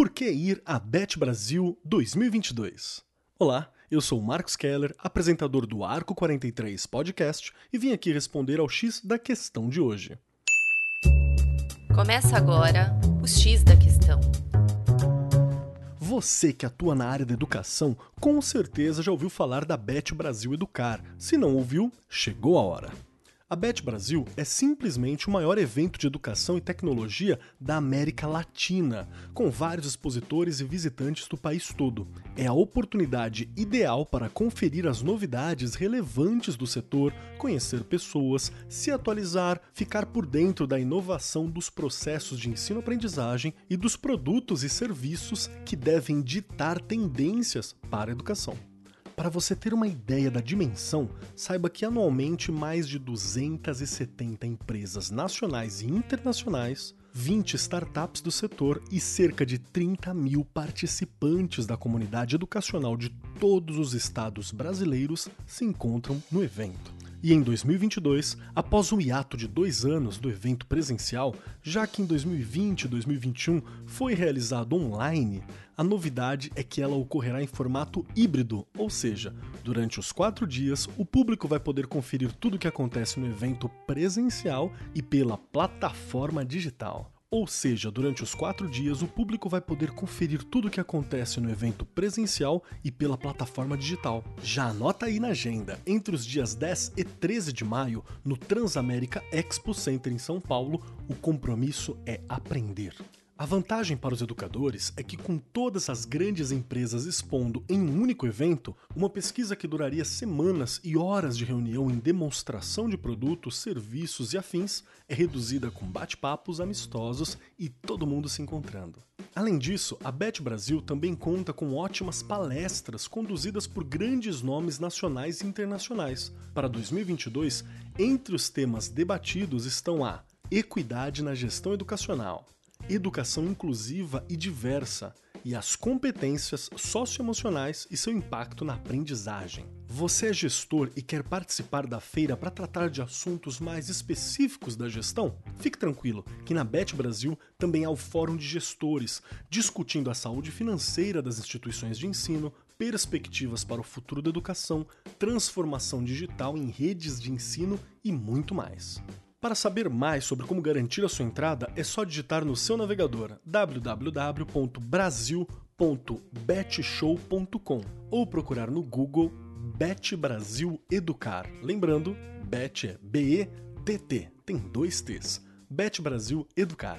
Por que ir à Bet Brasil 2022? Olá, eu sou Marcos Keller, apresentador do Arco 43 Podcast e vim aqui responder ao X da questão de hoje. Começa agora o X da questão. Você que atua na área da educação, com certeza já ouviu falar da Bet Brasil Educar. Se não ouviu, chegou a hora. A Bet Brasil é simplesmente o maior evento de educação e tecnologia da América Latina, com vários expositores e visitantes do país todo. É a oportunidade ideal para conferir as novidades relevantes do setor, conhecer pessoas, se atualizar, ficar por dentro da inovação dos processos de ensino-aprendizagem e dos produtos e serviços que devem ditar tendências para a educação. Para você ter uma ideia da dimensão, saiba que anualmente mais de 270 empresas nacionais e internacionais, 20 startups do setor e cerca de 30 mil participantes da comunidade educacional de todos os estados brasileiros se encontram no evento. E em 2022, após um hiato de dois anos do evento presencial, já que em 2020 e 2021 foi realizado online, a novidade é que ela ocorrerá em formato híbrido, ou seja, durante os quatro dias o público vai poder conferir tudo o que acontece no evento presencial e pela plataforma digital. Ou seja, durante os quatro dias, o público vai poder conferir tudo o que acontece no evento presencial e pela plataforma digital. Já anota aí na agenda, entre os dias 10 e 13 de maio, no Transamérica Expo Center em São Paulo, o compromisso é aprender. A vantagem para os educadores é que, com todas as grandes empresas expondo em um único evento, uma pesquisa que duraria semanas e horas de reunião em demonstração de produtos, serviços e afins é reduzida com bate-papos amistosos e todo mundo se encontrando. Além disso, a Bet Brasil também conta com ótimas palestras conduzidas por grandes nomes nacionais e internacionais. Para 2022, entre os temas debatidos estão a equidade na gestão educacional educação inclusiva e diversa e as competências socioemocionais e seu impacto na aprendizagem. Você é gestor e quer participar da feira para tratar de assuntos mais específicos da gestão? Fique tranquilo que na Bet Brasil também há o Fórum de Gestores, discutindo a saúde financeira das instituições de ensino, perspectivas para o futuro da educação, transformação digital em redes de ensino e muito mais. Para saber mais sobre como garantir a sua entrada, é só digitar no seu navegador www.brasil.betshow.com ou procurar no Google Bet Brasil Educar. Lembrando, Bet é B-E-T-T, tem dois T's. Bet Brasil Educar.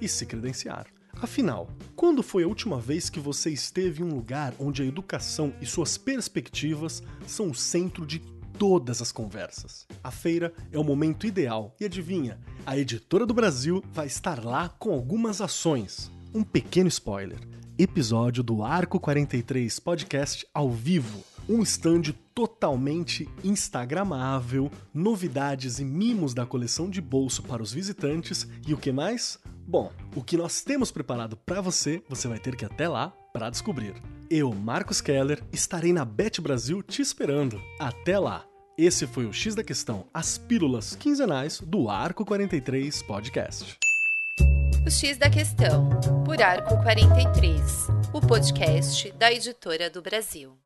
E se credenciar. Afinal, quando foi a última vez que você esteve em um lugar onde a educação e suas perspectivas são o centro de todas as conversas. A feira é o momento ideal e adivinha, a editora do Brasil vai estar lá com algumas ações. Um pequeno spoiler: episódio do Arco 43 Podcast ao vivo. Um stand totalmente instagramável, novidades e mimos da coleção de bolso para os visitantes e o que mais? Bom, o que nós temos preparado para você, você vai ter que ir até lá para descobrir. Eu, Marcos Keller, estarei na Bet Brasil te esperando. Até lá! Esse foi o X da Questão, as pílulas quinzenais do Arco 43 Podcast. O X da Questão, por Arco 43, o podcast da editora do Brasil.